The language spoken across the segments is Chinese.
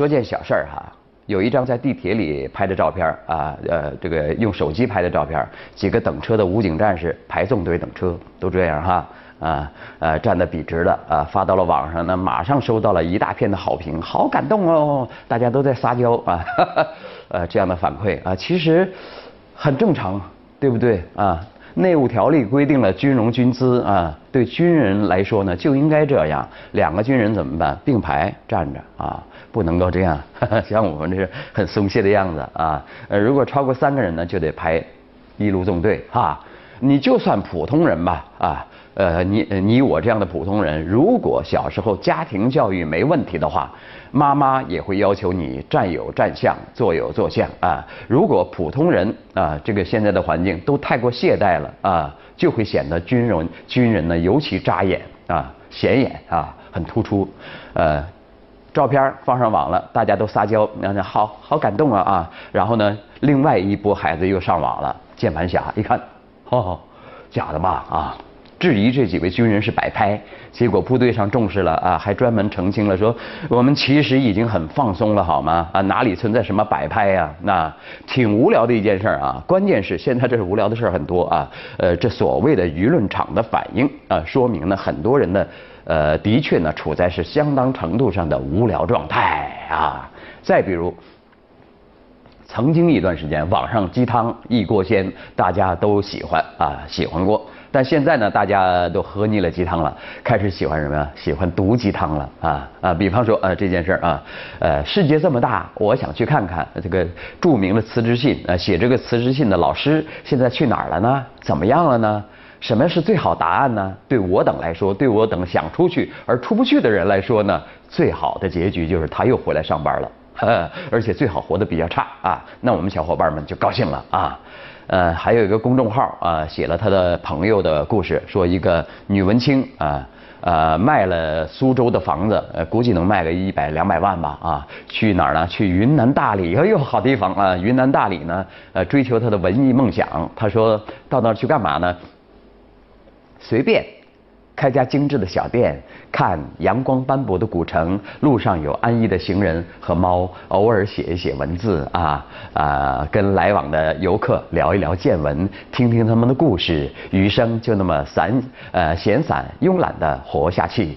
说件小事儿哈，有一张在地铁里拍的照片啊，呃，这个用手机拍的照片，几个等车的武警战士排纵队等车，都这样哈，啊，呃，站得笔直的啊，发到了网上呢，马上收到了一大片的好评，好感动哦，大家都在撒娇啊，呃，这样的反馈啊，其实很正常，对不对啊？内务条例规定了军容军姿啊，对军人来说呢就应该这样。两个军人怎么办？并排站着啊，不能够这样，像我们这是很松懈的样子啊。呃，如果超过三个人呢，就得排一路纵队哈。你就算普通人吧啊，呃，你你我这样的普通人，如果小时候家庭教育没问题的话。妈妈也会要求你站有站相，坐有坐相啊。如果普通人啊，这个现在的环境都太过懈怠了啊，就会显得军人军人呢尤其扎眼啊，显眼啊，很突出。呃，照片放上网了，大家都撒娇，那那好好感动啊啊。然后呢，另外一波孩子又上网了，键盘侠一看，哦，假的吧啊。质疑这几位军人是摆拍，结果部队上重视了啊，还专门澄清了说，我们其实已经很放松了，好吗？啊，哪里存在什么摆拍呀？那挺无聊的一件事啊。关键是现在这是无聊的事很多啊。呃，这所谓的舆论场的反应啊，说明呢很多人呢，呃，的确呢处在是相当程度上的无聊状态啊。再比如，曾经一段时间网上鸡汤一锅鲜，大家都喜欢啊，喜欢过。但现在呢，大家都喝腻了鸡汤了，开始喜欢什么呀？喜欢毒鸡汤了啊啊！比方说呃这件事儿啊，呃世界这么大，我想去看看这个著名的辞职信啊，写这个辞职信的老师现在去哪儿了呢？怎么样了呢？什么是最好答案呢？对我等来说，对我等想出去而出不去的人来说呢，最好的结局就是他又回来上班了，呃而且最好活得比较差啊，那我们小伙伴们就高兴了啊。呃，还有一个公众号啊，写了他的朋友的故事，说一个女文青啊，呃，卖了苏州的房子，呃，估计能卖个一百两百万吧啊，去哪儿呢？去云南大理，哎呦，好地方啊！云南大理呢，呃，追求他的文艺梦想。他说到那儿去干嘛呢？随便。开家精致的小店，看阳光斑驳的古城，路上有安逸的行人和猫，偶尔写一写文字啊啊，跟来往的游客聊一聊见闻，听听他们的故事，余生就那么散呃闲散慵懒的活下去。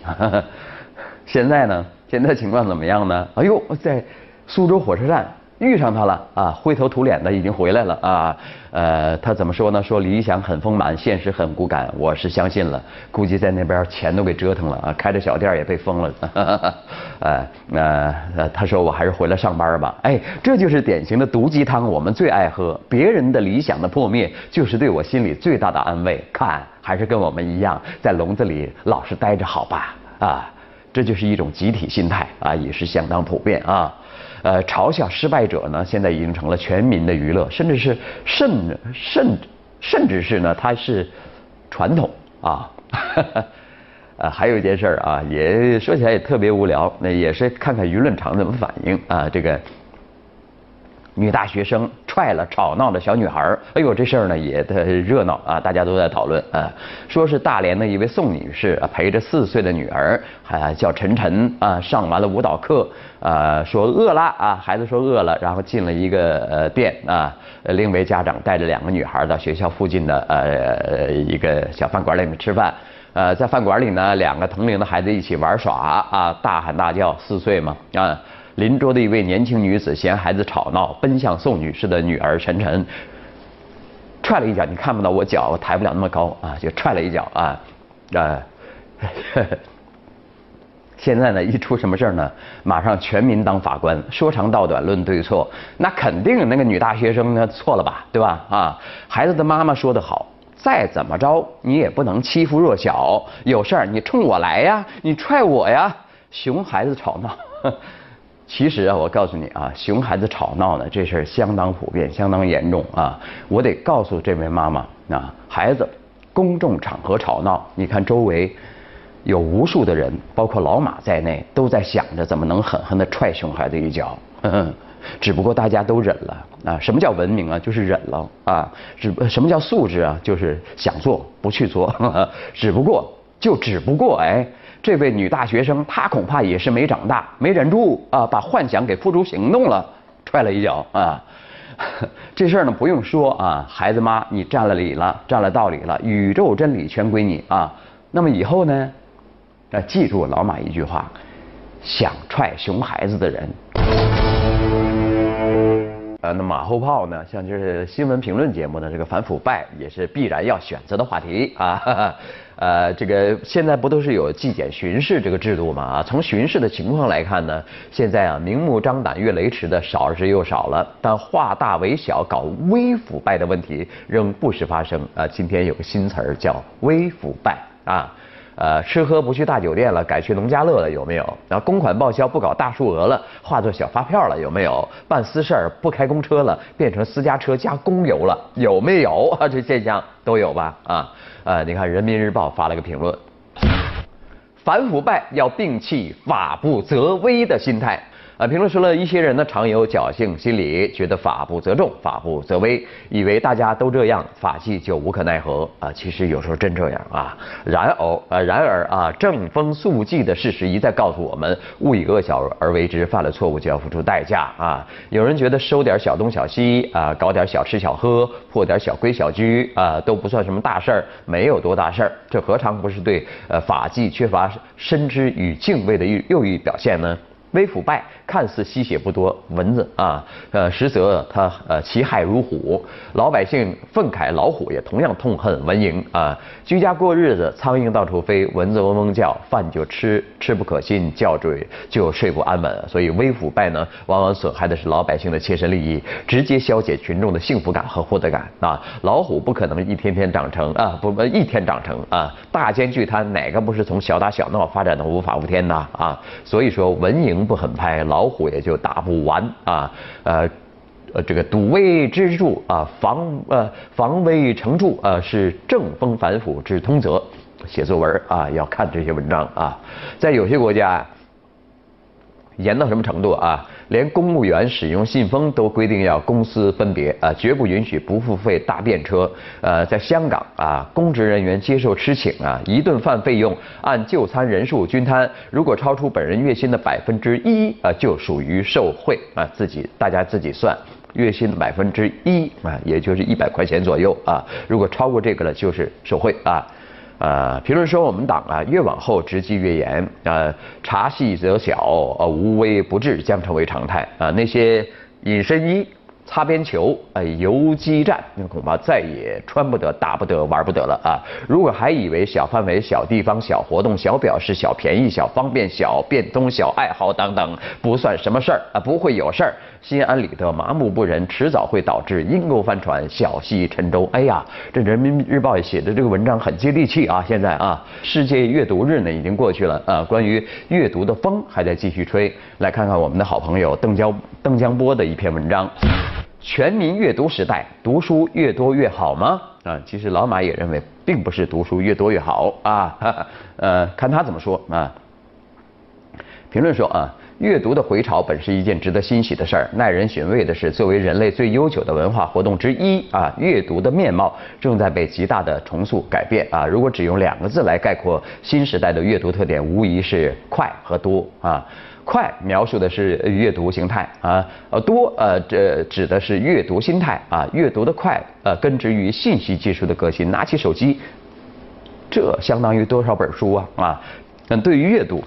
现在呢？现在情况怎么样呢？哎呦，在苏州火车站。遇上他了啊，灰头土脸的已经回来了啊，呃，他怎么说呢？说理想很丰满，现实很骨感，我是相信了。估计在那边钱都给折腾了啊，开着小店也被封了。呃，呃，他说我还是回来上班吧。哎，这就是典型的毒鸡汤，我们最爱喝。别人的理想的破灭，就是对我心里最大的安慰。看，还是跟我们一样，在笼子里老实待着好吧？啊，这就是一种集体心态啊，也是相当普遍啊。呃，嘲笑失败者呢，现在已经成了全民的娱乐，甚至是甚甚甚至是呢，它是传统啊。呃，还有一件事儿啊，也说起来也特别无聊，那也是看看舆论场怎么反应啊。这个女大学生。踹了吵闹的小女孩哎呦，这事儿呢也特热闹啊，大家都在讨论啊，说是大连的一位宋女士陪着四岁的女儿，还叫晨晨啊，上完了舞蹈课啊，说饿了啊，孩子说饿了，然后进了一个呃店啊，另一位家长带着两个女孩到学校附近的呃一个小饭馆里面吃饭，呃，在饭馆里呢，两个同龄的孩子一起玩耍啊，大喊大叫，四岁嘛啊。邻桌的一位年轻女子嫌孩子吵闹，奔向宋女士的女儿晨晨，踹了一脚。你看不到我脚，我抬不了那么高啊，就踹了一脚啊，啊。现在呢，一出什么事儿呢，马上全民当法官，说长道短论对错。那肯定那个女大学生呢错了吧，对吧？啊，孩子的妈妈说得好，再怎么着你也不能欺负弱小，有事儿你冲我来呀，你踹我呀，熊孩子吵闹。其实啊，我告诉你啊，熊孩子吵闹呢，这事儿相当普遍，相当严重啊。我得告诉这位妈妈啊，孩子公众场合吵闹，你看周围有无数的人，包括老马在内，都在想着怎么能狠狠地踹熊孩子一脚。只不过大家都忍了啊。什么叫文明啊？就是忍了啊。只什么叫素质啊？就是想做不去做。只不过。就只不过哎，这位女大学生她恐怕也是没长大，没忍住啊，把幻想给付诸行动了，踹了一脚啊。这事儿呢不用说啊，孩子妈你占了理了，占了道理了，宇宙真理全归你啊。那么以后呢，要记住老马一句话：想踹熊孩子的人。呃，那马后炮呢？像就是新闻评论节目呢，这个反腐败也是必然要选择的话题啊。呃，这个现在不都是有纪检巡视这个制度吗？啊，从巡视的情况来看呢，现在啊明目张胆越雷池的少之又少了，但化大为小搞微腐败的问题仍不时发生啊。今天有个新词儿叫微腐败啊。呃，吃喝不去大酒店了，改去农家乐了，有没有？然后公款报销不搞大数额了，化作小发票了，有没有？办私事儿不开公车了，变成私家车加公油了，有没有？啊，这现象都有吧？啊，呃，你看人民日报发了个评论，反腐败要摒弃法不责微的心态。啊，评论说了一些人呢，常有侥幸心理，觉得法不责众，法不责微，以为大家都这样，法纪就无可奈何啊。其实有时候真这样啊。然而，呃，然而啊，正风肃纪的事实一再告诉我们，勿以恶小而为之，犯了错误就要付出代价啊。有人觉得收点小东小西啊，搞点小吃小喝，破点小规小矩啊，都不算什么大事儿，没有多大事儿，这何尝不是对呃法纪缺乏深知与敬畏的又又一表现呢？微腐败看似吸血不多，蚊子啊，呃，实则它呃其害如虎。老百姓愤慨老虎，也同样痛恨蚊蝇啊。居家过日子，苍蝇到处飞，蚊子嗡嗡叫，饭就吃吃不可信，觉睡就睡不安稳。所以微腐败呢，往往损害的是老百姓的切身利益，直接消解群众的幸福感和获得感啊。老虎不可能一天天长成啊，不不一天长成啊。大奸巨贪哪个不是从小打小闹发展的无法无天呐啊？所以说蚊蝇。不狠拍，老虎也就打不完啊！呃，呃，这个堵威之助啊，防呃防微成著啊，是正风反腐之通则。写作文啊，要看这些文章啊，在有些国家。严到什么程度啊？连公务员使用信封都规定要公私分别啊，绝不允许不付费搭便车。呃，在香港啊，公职人员接受吃请啊，一顿饭费用按就餐人数均摊，如果超出本人月薪的百分之一啊，就属于受贿啊。自己大家自己算，月薪的百分之一啊，也就是一百块钱左右啊。如果超过这个了，就是受贿啊。呃，评论说我们党啊，越往后执纪越严，呃，查细则小，呃，无微不至将成为常态啊。那些隐身衣。擦边球，哎，游击战，那恐怕再也穿不得、打不得、玩不得了啊！如果还以为小范围、小地方、小活动、小表示、小便宜、小方便、小变通、小爱好等等不算什么事儿啊，不会有事儿，心安理得、麻木不仁，迟早会导致阴沟翻船、小溪沉舟。哎呀，这人民日报写的这个文章很接地气啊！现在啊，世界阅读日呢已经过去了啊，关于阅读的风还在继续吹。来看看我们的好朋友邓江邓江波的一篇文章。全民阅读时代，读书越多越好吗？啊，其实老马也认为，并不是读书越多越好啊。呃，看他怎么说啊。评论说啊，阅读的回潮本是一件值得欣喜的事儿。耐人寻味的是，作为人类最悠久的文化活动之一啊，阅读的面貌正在被极大的重塑改变啊。如果只用两个字来概括新时代的阅读特点，无疑是快和多啊。快描述的是阅读形态啊，呃多呃这指的是阅读心态啊，阅读的快呃根植于信息技术的革新，拿起手机，这相当于多少本书啊啊？嗯，对于阅读，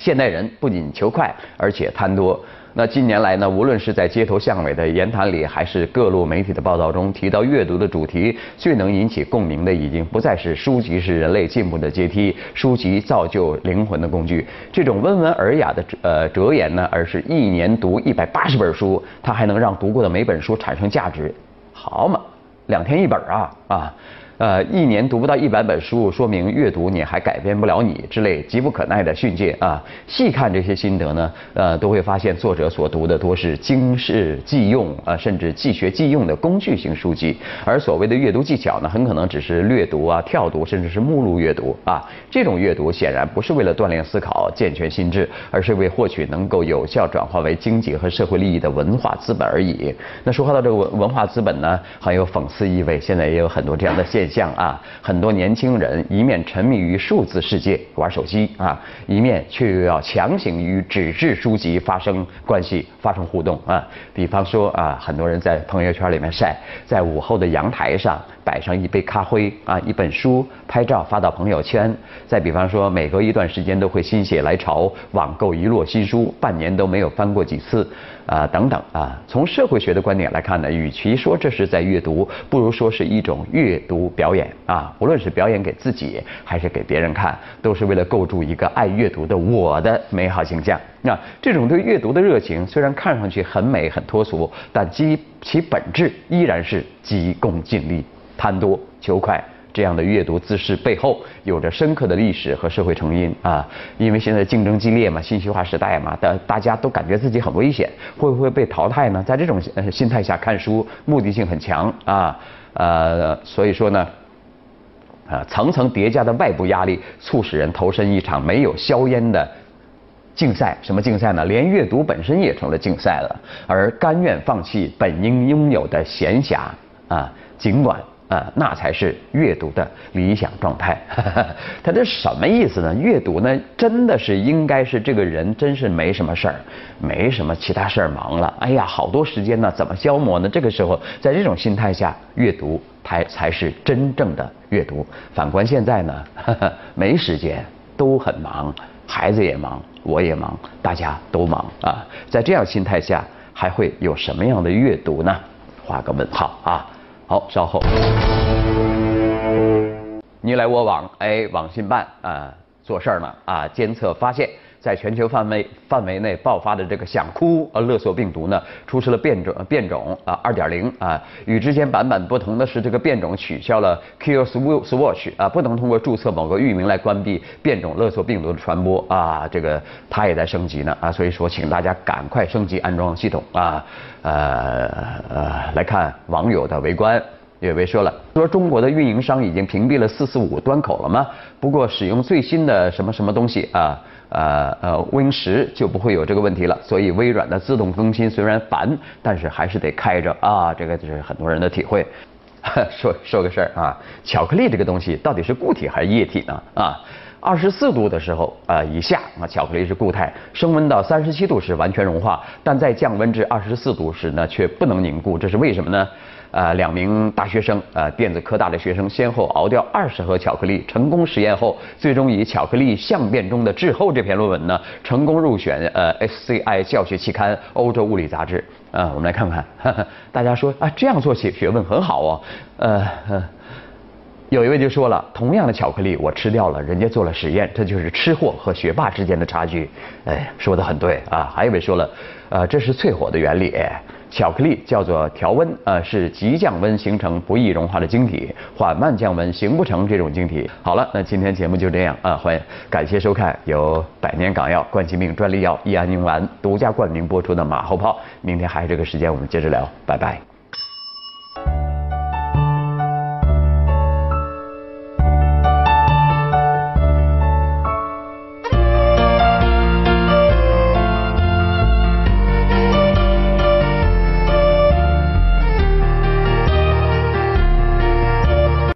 现代人不仅求快，而且贪多。那近年来呢，无论是在街头巷尾的言谈里，还是各路媒体的报道中，提到阅读的主题，最能引起共鸣的，已经不再是书籍是人类进步的阶梯，书籍造就灵魂的工具这种温文尔雅的呃哲言呢，而是一年读一百八十本书，它还能让读过的每本书产生价值，好嘛，两天一本啊啊！呃，一年读不到一百本书，说明阅读你还改变不了你之类急不可耐的训诫啊。细看这些心得呢，呃，都会发现作者所读的多是经世济用啊，甚至即学即用的工具型书籍。而所谓的阅读技巧呢，很可能只是略读啊、跳读，甚至是目录阅读啊。这种阅读显然不是为了锻炼思考、健全心智，而是为获取能够有效转化为经济和社会利益的文化资本而已。那说话到这个文文化资本呢，很有讽刺意味。现在也有很多这样的现象。像啊。很多年轻人一面沉迷于数字世界玩手机啊，一面却又要强行与纸质书籍发生关系、发生互动啊。比方说啊，很多人在朋友圈里面晒，在午后的阳台上摆上一杯咖啡啊，一本书，拍照发到朋友圈。再比方说，每隔一段时间都会心血来潮网购一摞新书，半年都没有翻过几次。啊，等等啊！从社会学的观点来看呢，与其说这是在阅读，不如说是一种阅读表演啊。无论是表演给自己，还是给别人看，都是为了构筑一个爱阅读的我的美好形象。那这种对阅读的热情，虽然看上去很美很脱俗，但基其本质依然是急功近利、贪多求快。这样的阅读姿势背后有着深刻的历史和社会成因啊！因为现在竞争激烈嘛，信息化时代嘛，大大家都感觉自己很危险，会不会被淘汰呢？在这种呃心态下看书，目的性很强啊，呃，所以说呢，啊，层层叠加的外部压力，促使人投身一场没有硝烟的竞赛。什么竞赛呢？连阅读本身也成了竞赛了，而甘愿放弃本应拥有的闲暇啊，尽管。啊，那才是阅读的理想状态。他这什么意思呢？阅读呢，真的是应该是这个人真是没什么事儿，没什么其他事儿忙了。哎呀，好多时间呢，怎么消磨呢？这个时候，在这种心态下，阅读才才是真正的阅读。反观现在呢，没时间，都很忙，孩子也忙，我也忙，大家都忙啊。在这样心态下，还会有什么样的阅读呢？画个问号啊。好，稍后。你来我往，哎，网信办啊，做事儿呢啊，监测发现。在全球范围范围内爆发的这个想哭呃勒索病毒呢，出示了变种变种啊二点零啊，与之前版本不同的是，这个变种取消了 Kill swatch” 啊，不能通过注册某个域名来关闭变种勒索病毒的传播啊，这个它也在升级呢啊，所以说请大家赶快升级安装系统啊，呃呃来看网友的围观，有位说了，说中国的运营商已经屏蔽了四四五端口了吗？不过使用最新的什么什么东西啊？呃呃，Win 十就不会有这个问题了。所以微软的自动更新虽然烦，但是还是得开着啊。这个就是很多人的体会。说说个事儿啊，巧克力这个东西到底是固体还是液体呢？啊，二十四度的时候啊以下啊，巧克力是固态；升温到三十七度时完全融化，但在降温至二十四度时呢却不能凝固，这是为什么呢？呃，两名大学生，呃，电子科大的学生，先后熬掉二十盒巧克力，成功实验后，最终以《巧克力相变中的滞后》这篇论文呢，成功入选呃 SCI 教学期刊《欧洲物理杂志》。啊，我们来看看，大家说啊，这样做学学问很好哦。呃，有一位就说了，同样的巧克力我吃掉了，人家做了实验，这就是吃货和学霸之间的差距。哎，说的很对啊。还有一位说了，呃，这是淬火的原理。巧克力叫做调温，呃，是急降温形成不易融化的晶体，缓慢降温形不成这种晶体。好了，那今天节目就这样啊，欢迎感谢收看由百年港药冠心病专利药益安宁丸独家冠名播出的马后炮。明天还是这个时间，我们接着聊，拜拜。